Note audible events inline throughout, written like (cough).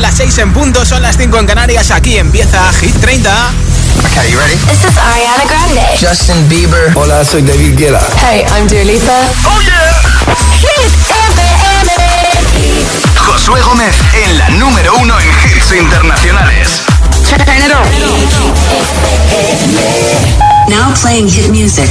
Son las 6 en punto, son las 5 en Canarias. Aquí empieza Hit 30. Okay, you ready? This is Ariana Grande. Justin Bieber. Hola, soy David Guetta. Hey, I'm Dua Lipa. Oh yeah. Hit FM. Josué Gómez en la número uno en hits internacionales. Turn it on. Now playing hit music.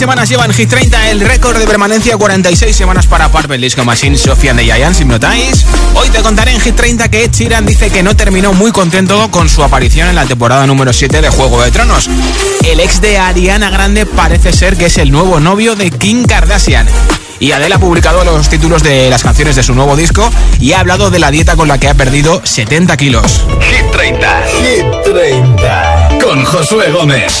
semanas lleva en Hit 30, el récord de permanencia 46 semanas para Purple Disco Machine, Sofía de Giants, si notáis. Hoy te contaré en Hit 30 que Ed Sheeran dice que no terminó muy contento con su aparición en la temporada número 7 de Juego de Tronos. El ex de Ariana Grande parece ser que es el nuevo novio de Kim Kardashian. Y Adele ha publicado los títulos de las canciones de su nuevo disco y ha hablado de la dieta con la que ha perdido 70 kilos. Hit 30 Hit 30. con Josué Gómez.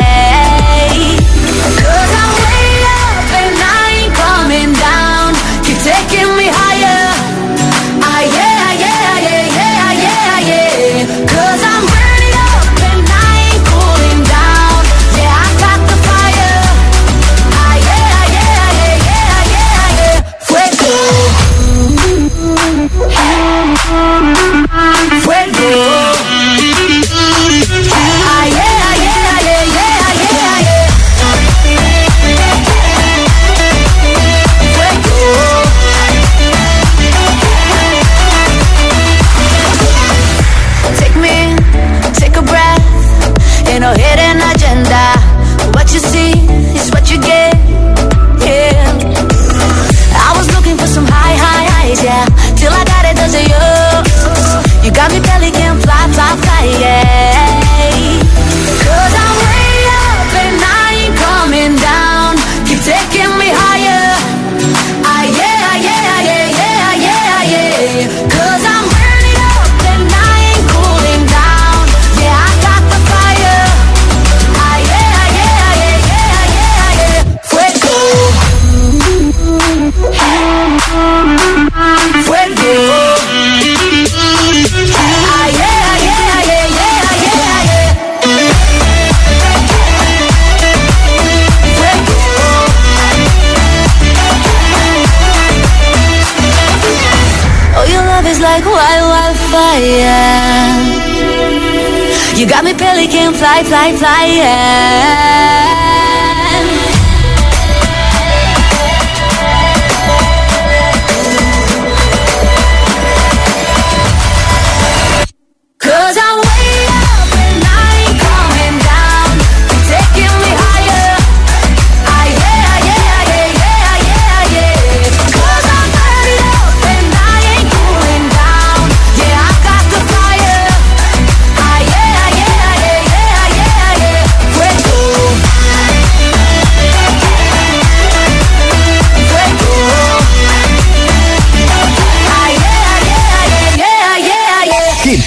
fly, fly, yeah.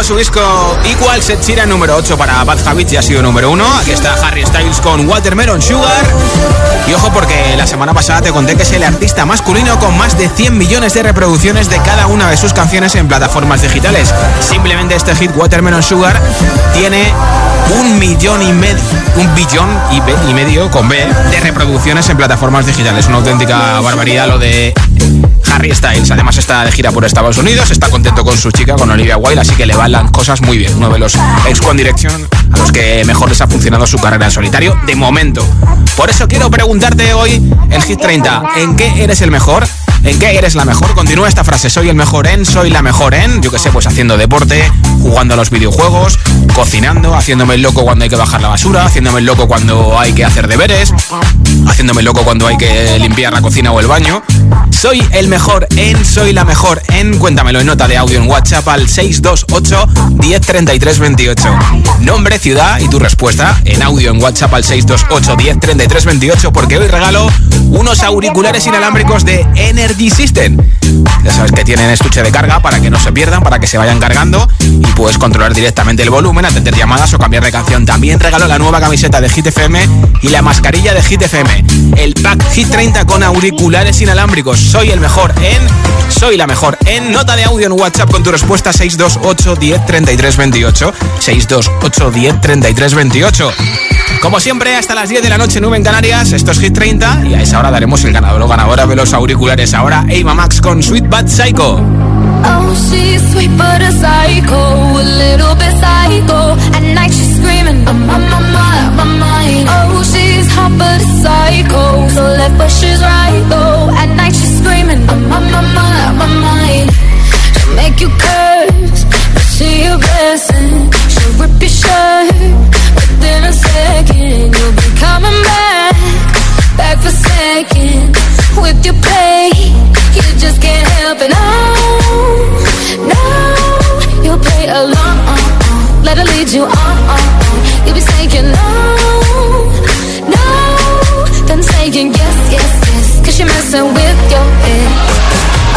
llegado su disco Equal Set Sheeran número 8 para Bad Habits ya ha sido número 1. Aquí está Harry Styles con Watermelon Sugar. Y ojo porque la semana pasada te conté que es el artista masculino con más de 100 millones de reproducciones de cada una de sus canciones en plataformas digitales. Simplemente este hit Watermelon Sugar tiene un millón y medio, un billón y, y medio con B de reproducciones en plataformas digitales. Una auténtica barbaridad lo de Harry Styles. Además está de gira por Estados Unidos, está contento con su chica, con Olivia Wilde, así que le van las cosas muy bien. Uno de los ex One Direction a los que mejor les ha funcionado su carrera en solitario de momento. Por eso quiero preguntarte hoy en Hit 30, ¿en qué eres el mejor? ¿En qué eres la mejor? Continúa esta frase, soy el mejor en, soy la mejor en, yo que sé, pues haciendo deporte, jugando a los videojuegos, cocinando, haciéndome el loco cuando hay que bajar la basura, haciéndome el loco cuando hay que hacer deberes, haciéndome el loco cuando hay que limpiar la cocina o el baño, soy el mejor en, soy la mejor en, cuéntamelo en nota de audio en WhatsApp al 628 1033 28. Nombre, ciudad y tu respuesta en audio en WhatsApp al 628 1033 28 porque hoy regalo unos auriculares inalámbricos de Energy System. Ya sabes que tienen estuche de carga para que no se pierdan, para que se vayan cargando y puedes controlar directamente el volumen, atender llamadas o cambiar de canción. También regalo la nueva camiseta de Hit FM y la mascarilla de Hit FM. El pack Hit 30 con auriculares inalámbricos. Soy el mejor en, soy la mejor en. Nota de audio en WhatsApp con tu respuesta 628 10 33 28. 628 10 33 28. Como siempre, hasta las 10 de la noche, nube en Canarias. Esto es Hit 30 y a esa hora daremos el ganador o ganadora de los auriculares. Ahora, Eva Max con Sweet Bad Psycho. Oh, she's sweet but a psycho, a little bit psycho. At night she's screaming, I'm on my hot but a psycho, so left but she's right though. At night she's screaming, I'm on my mind, my mind. She'll make you curse, but she a blessing. She'll rip your shirt within a second. You'll be coming back, back for second. With your play, you just can't help it. No, no, you'll play along. Let her lead you on. You'll saying yes, yes, yes. Cause you're messing with your head.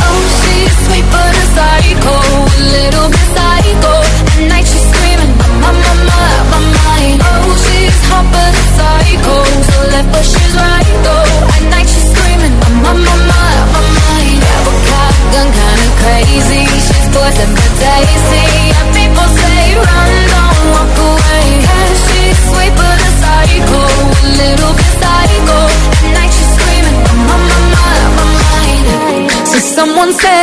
Oh, she's sweet but a psycho, a little bit psycho. At night she's screaming, my, my, my, my mind. Oh, she's hot but a psycho, so left but she's right though. At night she's screaming, my, my, my, my, my mind. But cop gun kinda crazy. She's poison but tasty. And people say run, don't walk away. 'Cause she's sweet but a psycho, say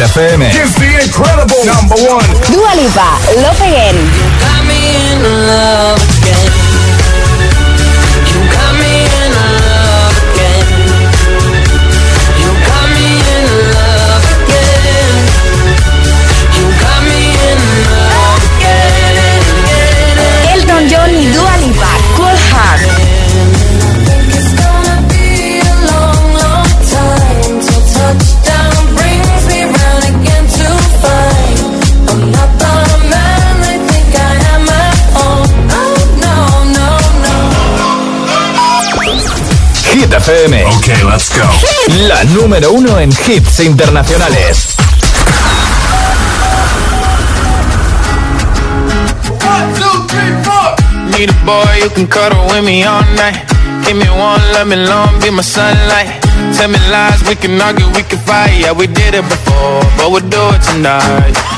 FM. La número uno en hits internacionales. Need a boy you can cuddle with me all night. Give me one, let me long, be my sunlight. Tell me lies, we can argue, we can fight. Yeah, we did it before, but we'll do it tonight.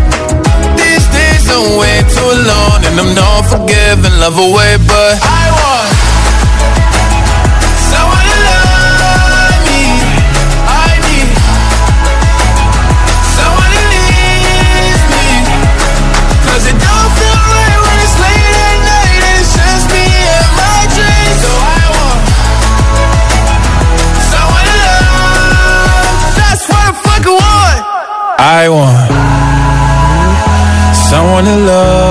alone And I'm not forgiving, love away But I want Someone to love me. I need Someone me. Cause it don't feel right when it's late at night And it's just me and my dreams. So I want Someone to love. That's what I fucking want. I want Someone to love.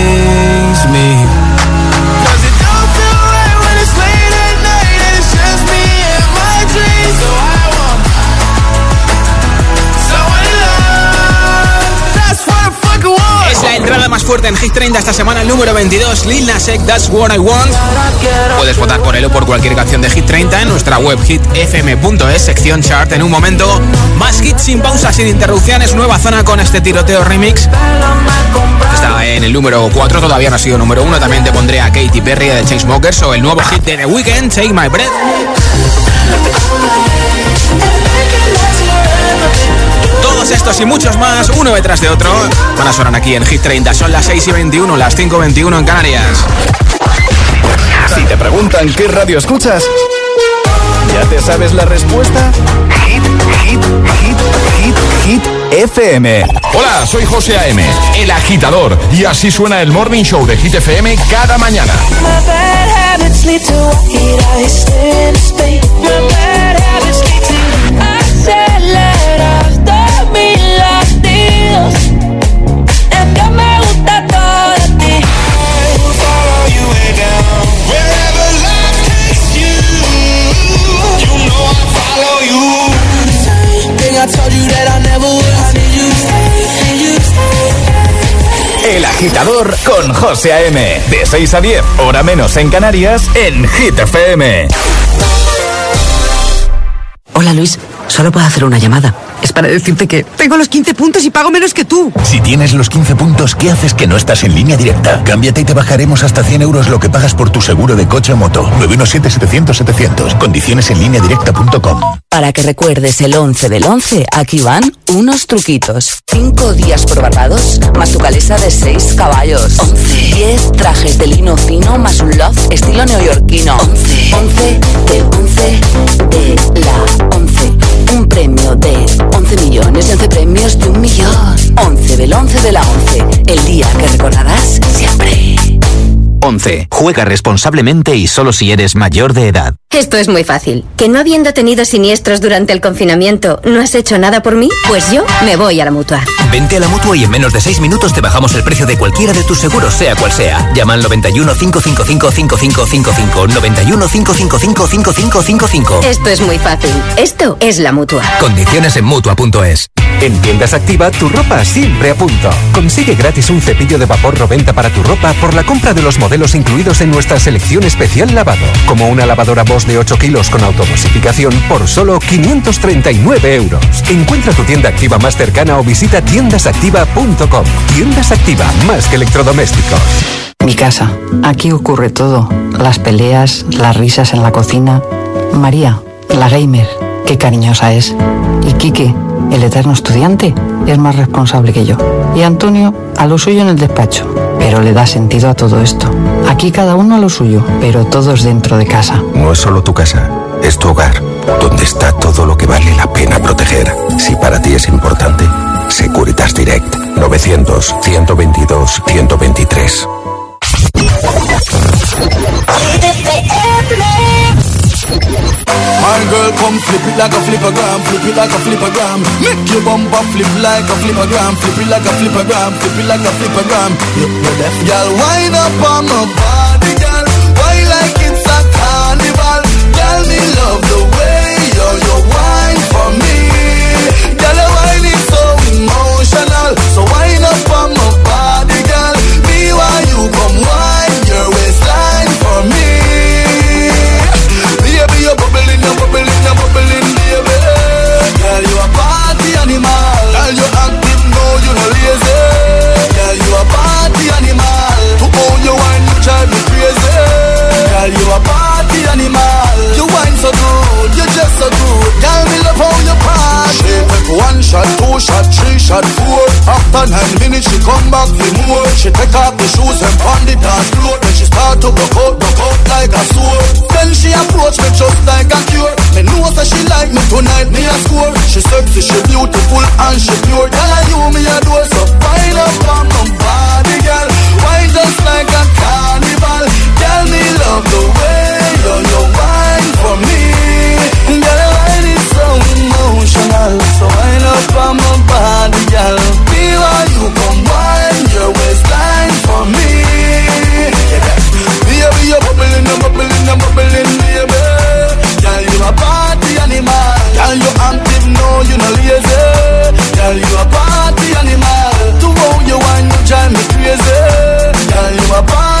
fuerte en Hit 30 esta semana, el número 22, Lil Nas X, That's What I Want. Puedes votar por él o por cualquier canción de Hit 30 en nuestra web hitfm.es, sección chart. En un momento, más hits sin pausa, sin interrupciones, nueva zona con este tiroteo remix. Está en el número 4, todavía no ha sido número 1. También te pondré a Katy Perry de Chainsmokers o el nuevo hit de The Weeknd, Take My Breath. Todos estos y muchos más, uno detrás de otro, van a sonar aquí en Hit 30. Son las 6 y 21, las 5 y 21 en Canarias. Si te preguntan qué radio escuchas, ¿ya te sabes la respuesta? Hit, hit, hit, hit, hit, FM. Hola, soy José A.M., el agitador, y así suena el Morning Show de Hit FM cada mañana. My bad I told you that I never would. I need you to stay, need you to stay. El agitador con José A.M. De 6 a 10, hora menos en Canarias, en Hit FM. Hola Luis, solo puedo hacer una llamada. Es para decirte que tengo los 15 puntos y pago menos que tú. Si tienes los 15 puntos, ¿qué haces que no estás en línea directa? Cámbiate y te bajaremos hasta 100 euros lo que pagas por tu seguro de coche o moto. 917-700-700. Condiciones en línea directa.com. Para que recuerdes el 11 del 11, aquí van unos truquitos. 5 días por Barbados, más tu calesa de 6 caballos. 11. 10 trajes de lino fino, más un loft estilo neoyorquino. 11. 11 del 11 de la 11. Un premio de 11 millones y 11 premios de un millón. 11 del 11 de la 11. El día que recordarás siempre. 11. Juega responsablemente y solo si eres mayor de edad. Esto es muy fácil. ¿Que no habiendo tenido siniestros durante el confinamiento, no has hecho nada por mí? Pues yo me voy a la mutua. Vente a la mutua y en menos de 6 minutos te bajamos el precio de cualquiera de tus seguros, sea cual sea. Llama al 91 555 5555. 91 555 5555. Esto es muy fácil. Esto es la mutua. Condiciones en mutua.es. En Tiendas Activa, tu ropa siempre a punto. Consigue gratis un cepillo de vapor Roventa para tu ropa por la compra de los modelos incluidos en nuestra selección especial lavado, como una lavadora Bosch de 8 kilos con autodosificación por solo 539 euros. Encuentra tu tienda activa más cercana o visita tiendasactiva.com. Tiendas Activa, más que electrodomésticos. Mi casa. Aquí ocurre todo. Las peleas, las risas en la cocina. María, la gamer, qué cariñosa es. Y Quique, el eterno estudiante, es más responsable que yo. Y Antonio, a lo suyo en el despacho. Pero le da sentido a todo esto. Aquí cada uno a lo suyo, pero todos dentro de casa. No es solo tu casa, es tu hogar, donde está todo lo que vale la pena proteger. Si para ti es importante, Securitas Direct 900 122 123. My girl, come flip it like a flippergram, flip it like a flippergram. Make your bumper flip like a flippergram, flip it like a flippergram, flip it like a flippergram. You, you left, girl, wind up on my body, girl. Why like it's a carnival? Girl, me love the way you're you wine for me. Girl, your wine is so emotional, so wind shot, three shot, four. After nine minutes, she come back for more. She take off the shoes and pound the dance floor. Then she start to broke out, broke out like a sword. Then she approach me just like a cure. Me know that she like me tonight, me a score. She sexy, she beautiful and she pure. Girl, I you me a door, so wind up on my body, girl. Wine just like a carnival. Girl, me love the way you you wine for me. Girl, emotional, so wind up on my body, girl. Be while you come wine your waistline for me. Baby, you're bubbling, you're bubbling, you're bubbling, baby. Girl, you a party animal. Girl, you active, no, you no lazy. Girl, you a party animal. To how you wine, you drive me crazy. Girl, you a party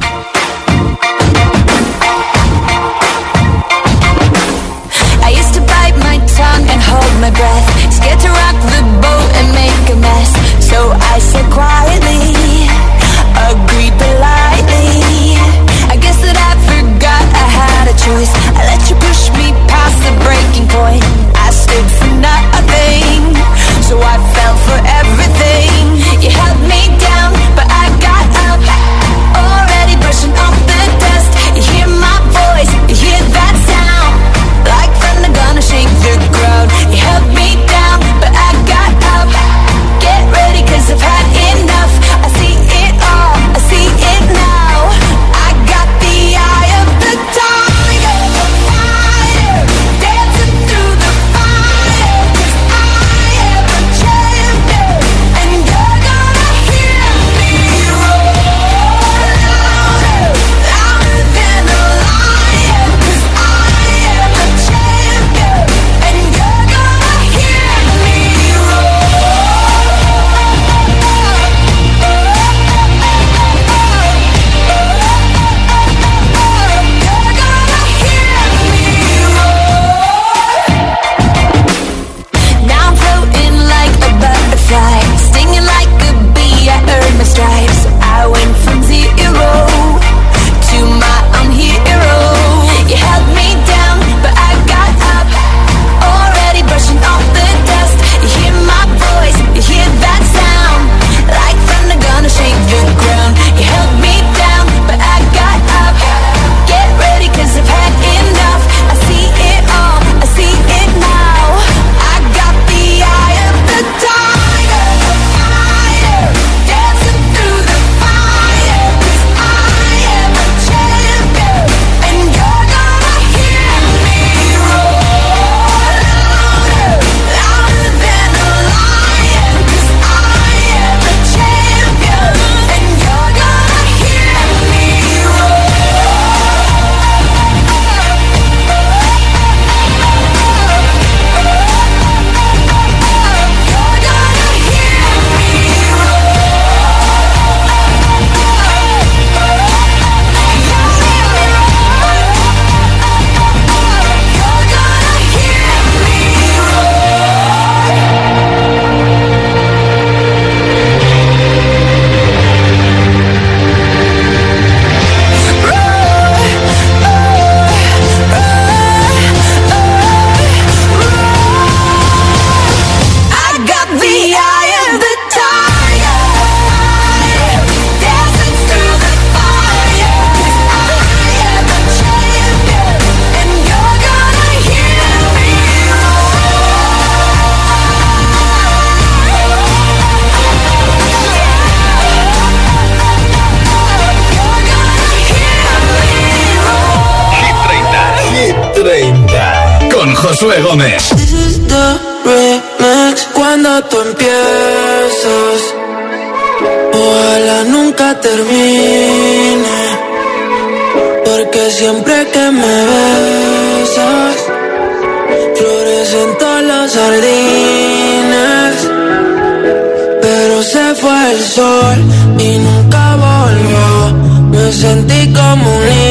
My breath, scared to rock the boat and make a mess. So I said quietly, agreed politely. I guess that I forgot I had a choice. I let you push me past the breaking point. Josué Gómez. This. Cuando tú empiezas, ojalá nunca termine. Porque siempre que me besas, florecen todos los jardines. Pero se fue el sol y nunca volvió. Me sentí como un niño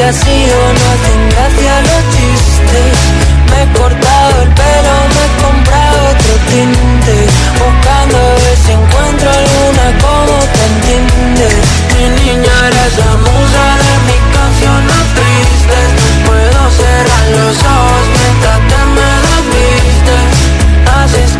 te has ido no hacen gracia los chistes. Me he cortado el pelo, me he comprado otro tinte. Buscando a ver si encuentro alguna como te entiende. Mi niña eres la musa de canciones tristes. No puedo cerrar los ojos mientras te me desvistes. Haces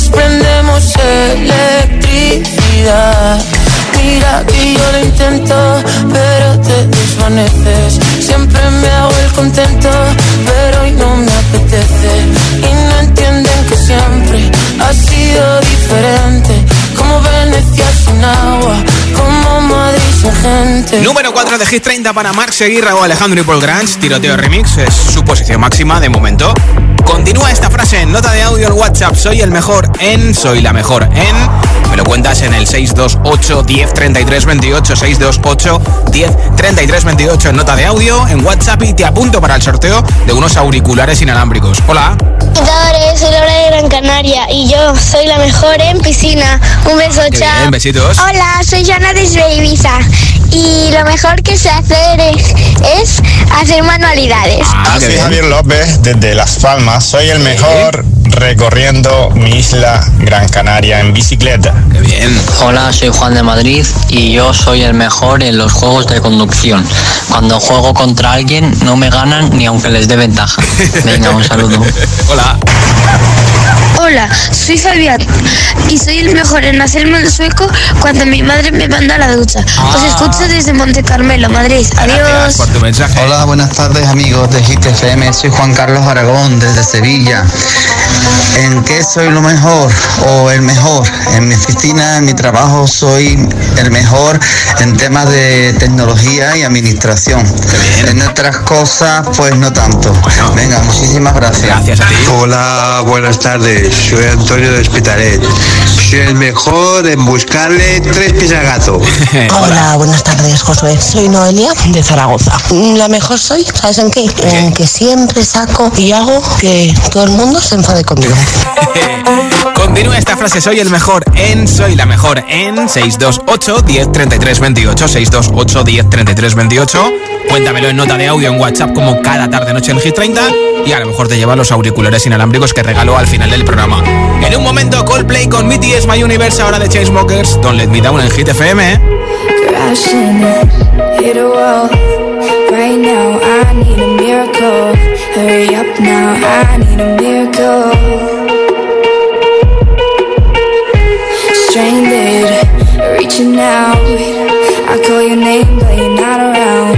desprendemos electricidad Mira que yo lo intento, pero te desvaneces. Siempre me hago el contento, pero hoy no me apetece. Y no entienden que siempre ha sido diferente. Como Venecia sin agua, como Madrid sin gente. Número 4 de Hit 30 para Marc Seguirra o Alejandro y Paul Grange. Tiroteo remix es su posición máxima de momento. Continúa esta frase en nota de audio en WhatsApp. Soy el mejor en, soy la mejor en. Me lo cuentas en el 628 10 33 28 628 10 33 28 en nota de audio en WhatsApp y te apunto para el sorteo de unos auriculares inalámbricos. Hola. Soy Laura de Gran Canaria y yo soy la mejor en piscina. Un beso, Qué chao. bien, besitos. Hola, soy Joana desde Ibiza y lo mejor que sé hacer es, es hacer manualidades. Ah, soy Javier López desde Las Palmas. Soy el mejor recorriendo mi isla Gran Canaria en bicicleta. Qué bien. Hola, soy Juan de Madrid y yo soy el mejor en los juegos de conducción. Cuando juego contra alguien no me ganan ni aunque les dé ventaja. (laughs) Venga, un saludo. Hola. Hola, soy Fabián y soy el mejor en hacerme el sueco cuando mi madre me manda a la ducha. Os escucho desde Monte Carmelo, Madrid. Adiós. por tu mensaje. Hola, buenas tardes amigos de Hit FM. Soy Juan Carlos Aragón desde Sevilla. ¿En qué soy lo mejor o el mejor? En mi oficina, en mi trabajo, soy el mejor en temas de tecnología y administración. En otras cosas, pues no tanto. Venga, muchísimas gracias. Gracias a ti. Hola, buenas tardes. Soy Antonio de Hospitalet. Soy el mejor en buscarle tres pies al gato. (laughs) Hola, buenas tardes, Josué. Soy Noelia de Zaragoza. La mejor soy, ¿sabes en qué? En que siempre saco y hago que todo el mundo se enfade conmigo. (laughs) Continúa esta frase, soy el mejor en, soy la mejor en 628 10 33 28, 628 10 33 28. Cuéntamelo en nota de audio en WhatsApp como cada tarde noche en Hit 30 y a lo mejor te lleva los auriculares inalámbricos que regaló al final del programa. En un momento Coldplay con BTS My Universe ahora de Chainsmokers, Don't Let Me Down en Hit FM. out. I call your name, but you're not around.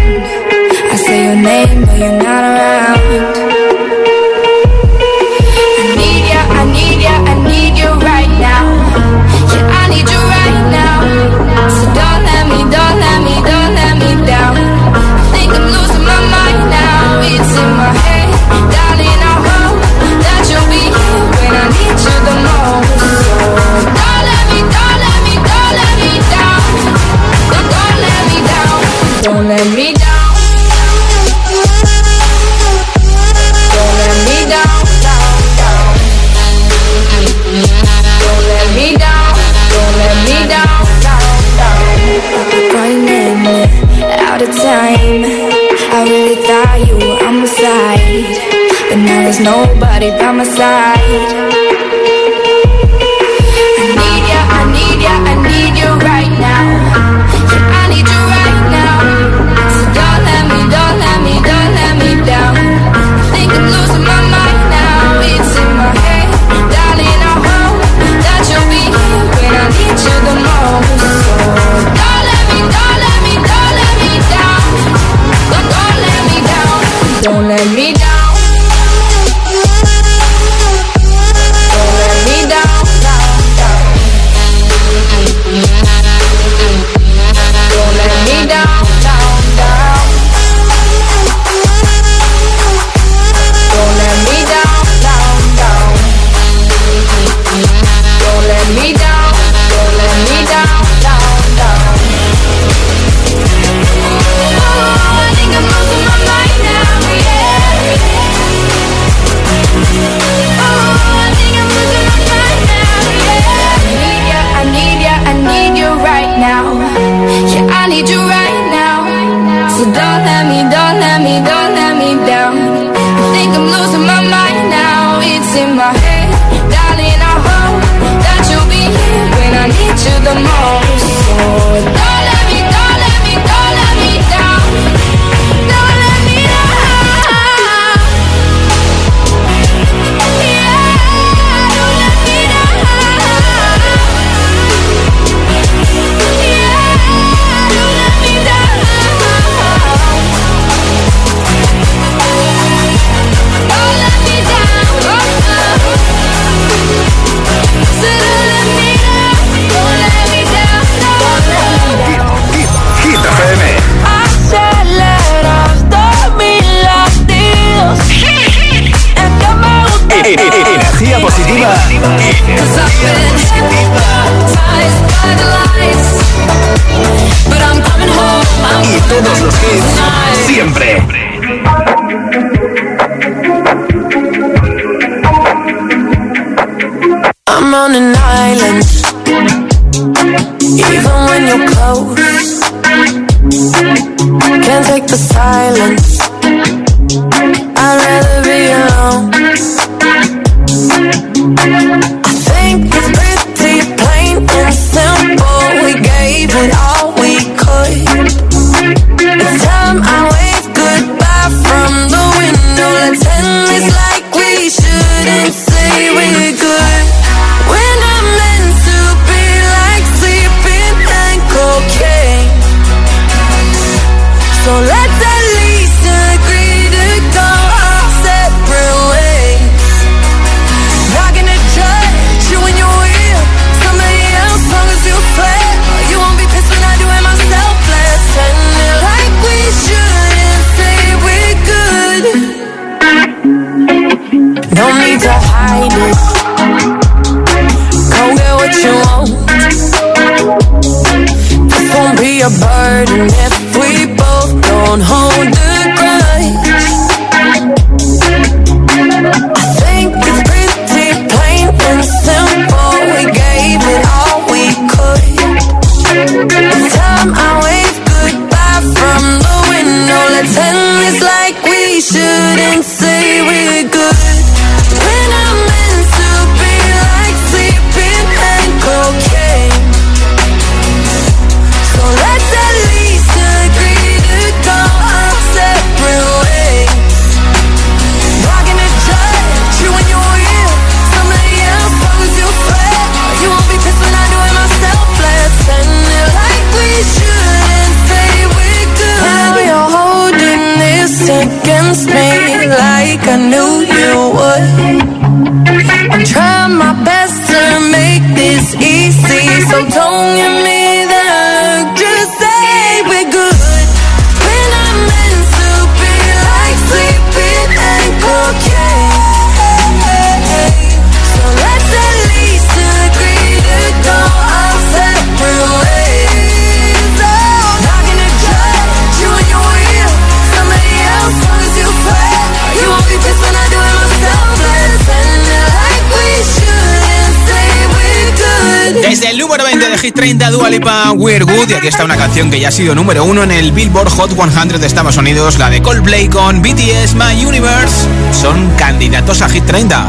I say your name, but you're not around. I really thought you were on my side, but now there's nobody by my side. Don't let Hit 30, Dua Lipa, We're Good. Y aquí está una canción que ya ha sido número uno en el Billboard Hot 100 de Estados Unidos, la de Coldplay con BTS, My Universe. Son candidatos a Hit 30.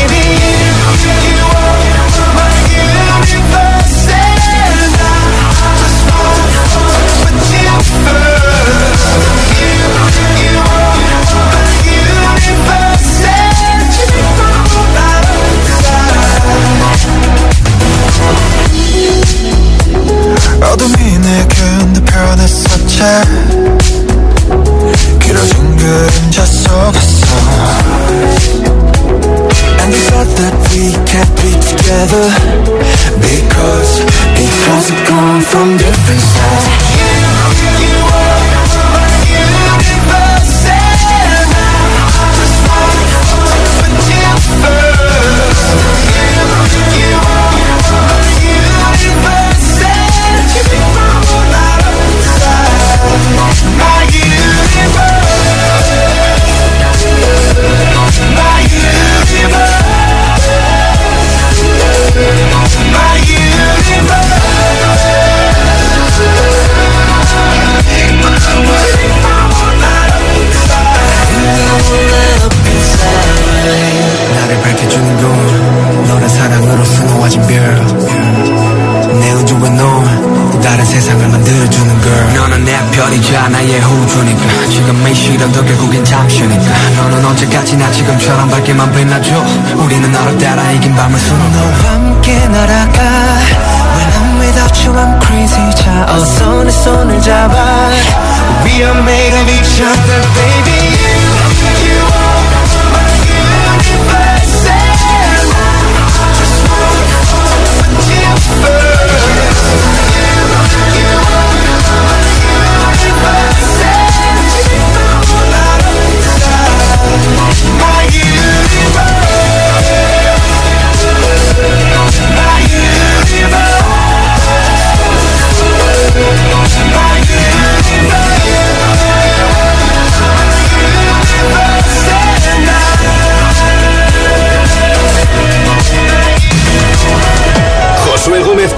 Because because we've come from different sides. You, you are 빛나줘 우리는 너를 따라 이긴 밤을 수놓 너와 함께 날아가 When I'm without you I'm crazy 자 어서 내 손을 잡아 We are made of each other baby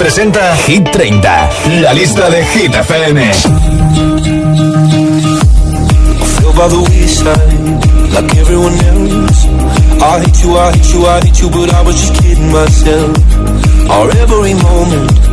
presenta Hit 30, la lista de Hit FM. Like everyone else. I hate you, I hate you, I hate you, but I was just kidding myself. Our every moment.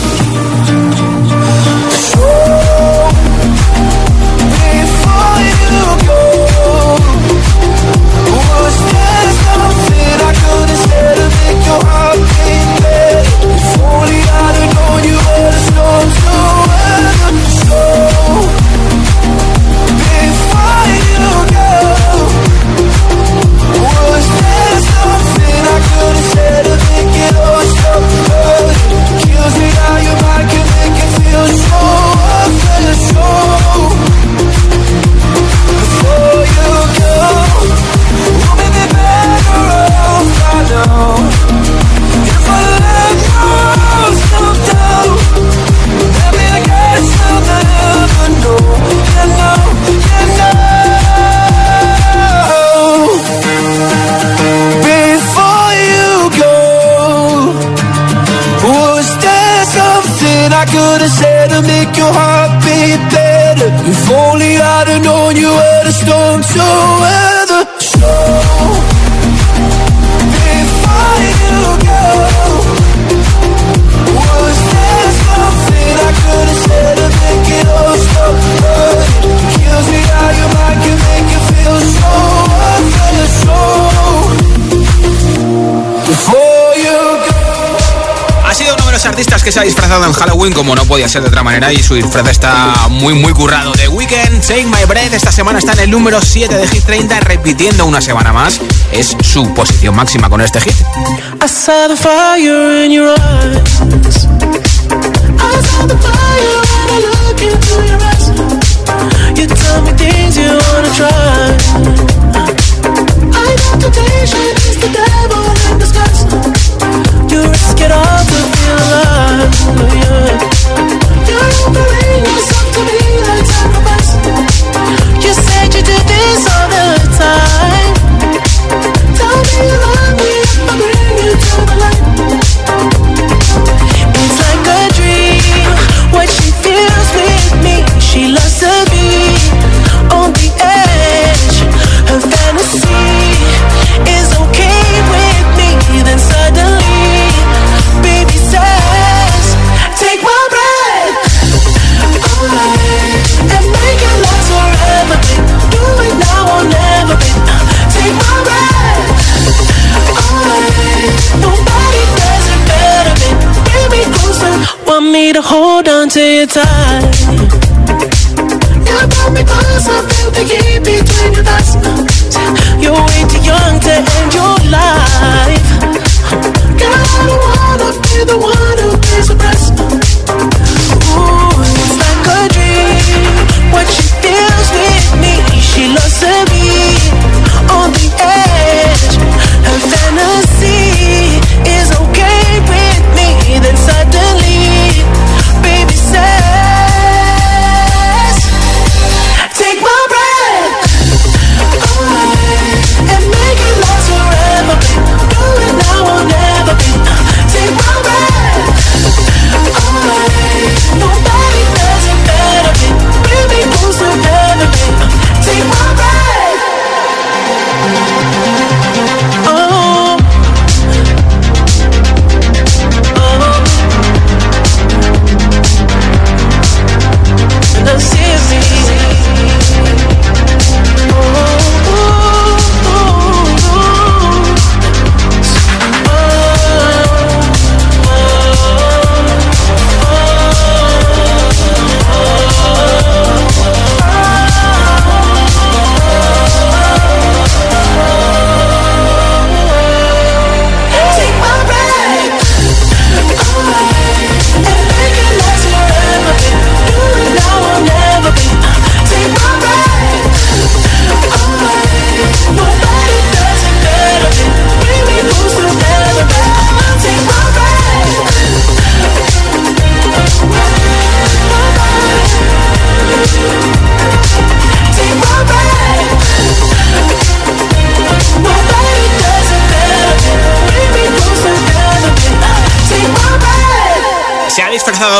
Oh. que se ha disfrazado en Halloween como no podía ser de otra manera y su disfraz está muy muy currado. The Weeknd, Take My Breath, esta semana está en el número 7 de Hit 30 repitiendo una semana más. Es su posición máxima con este hit. till you're me feel the heat between your thighs. You're way too young to.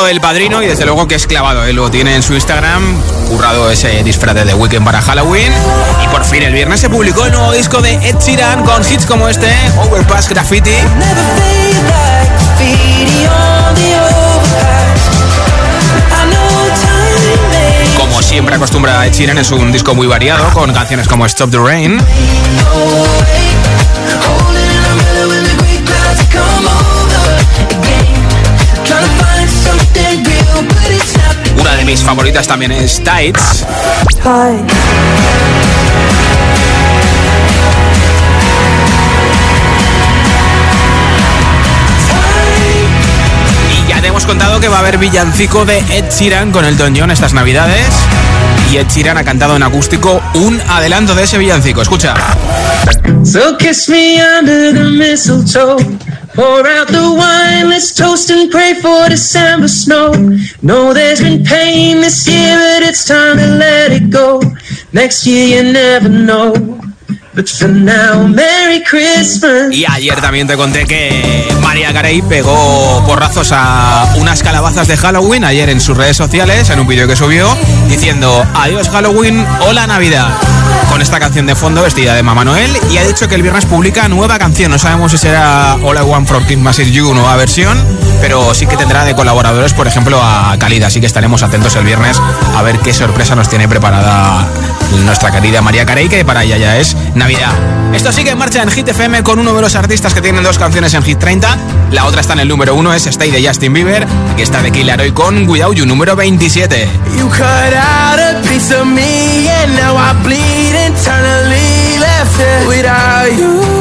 El padrino y desde luego que es clavado. Él lo tiene en su Instagram, currado ese disfraz de Weekend para Halloween. Y por fin el viernes se publicó el nuevo disco de Ed Sheeran con hits como este, Overpass Graffiti. Como siempre acostumbra Ed Sheeran, es un disco muy variado con canciones como Stop the Rain. De mis favoritas también es Tights. Y ya te hemos contado que va a haber villancico de Ed Sheeran con el Don John estas navidades. Y Ed Sheeran ha cantado en acústico un adelanto de ese villancico. Escucha. So kiss me under the mistletoe. Pour out the wine, let's toast and pray for December snow. No, there's been pain this year, but it's time to let it go. Next year you never know. Y ayer también te conté que María Carey pegó porrazos a unas calabazas de Halloween ayer en sus redes sociales, en un vídeo que subió, diciendo adiós Halloween, hola Navidad. Con esta canción de fondo vestida de Mamá Noel y ha dicho que el viernes publica nueva canción. No sabemos si será All I Want for Christmas is You, nueva versión, pero sí que tendrá de colaboradores, por ejemplo, a Calida. Así que estaremos atentos el viernes a ver qué sorpresa nos tiene preparada nuestra querida María Carey, que para ella ya es Navidad. Esto sigue en marcha en Hit FM con uno de los artistas que tienen dos canciones en Hit 30. La otra está en el número uno, es Stay de Justin Bieber. Aquí está de Killer hoy con Without You, número 27. You cut out a piece of me and now I bleed internally without you,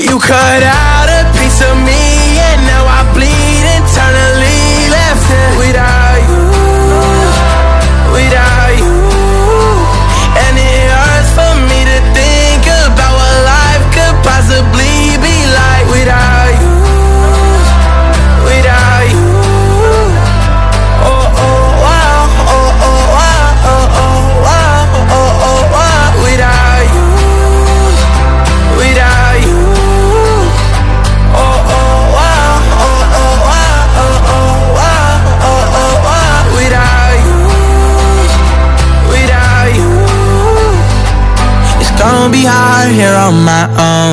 You cut out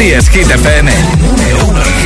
Así es, Hit FM.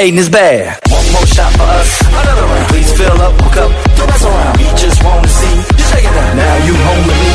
hating is bad. One more shot for us, another round. Please fill up, hook up, don't mess around. We just want to see you shaking up. Now you home with me.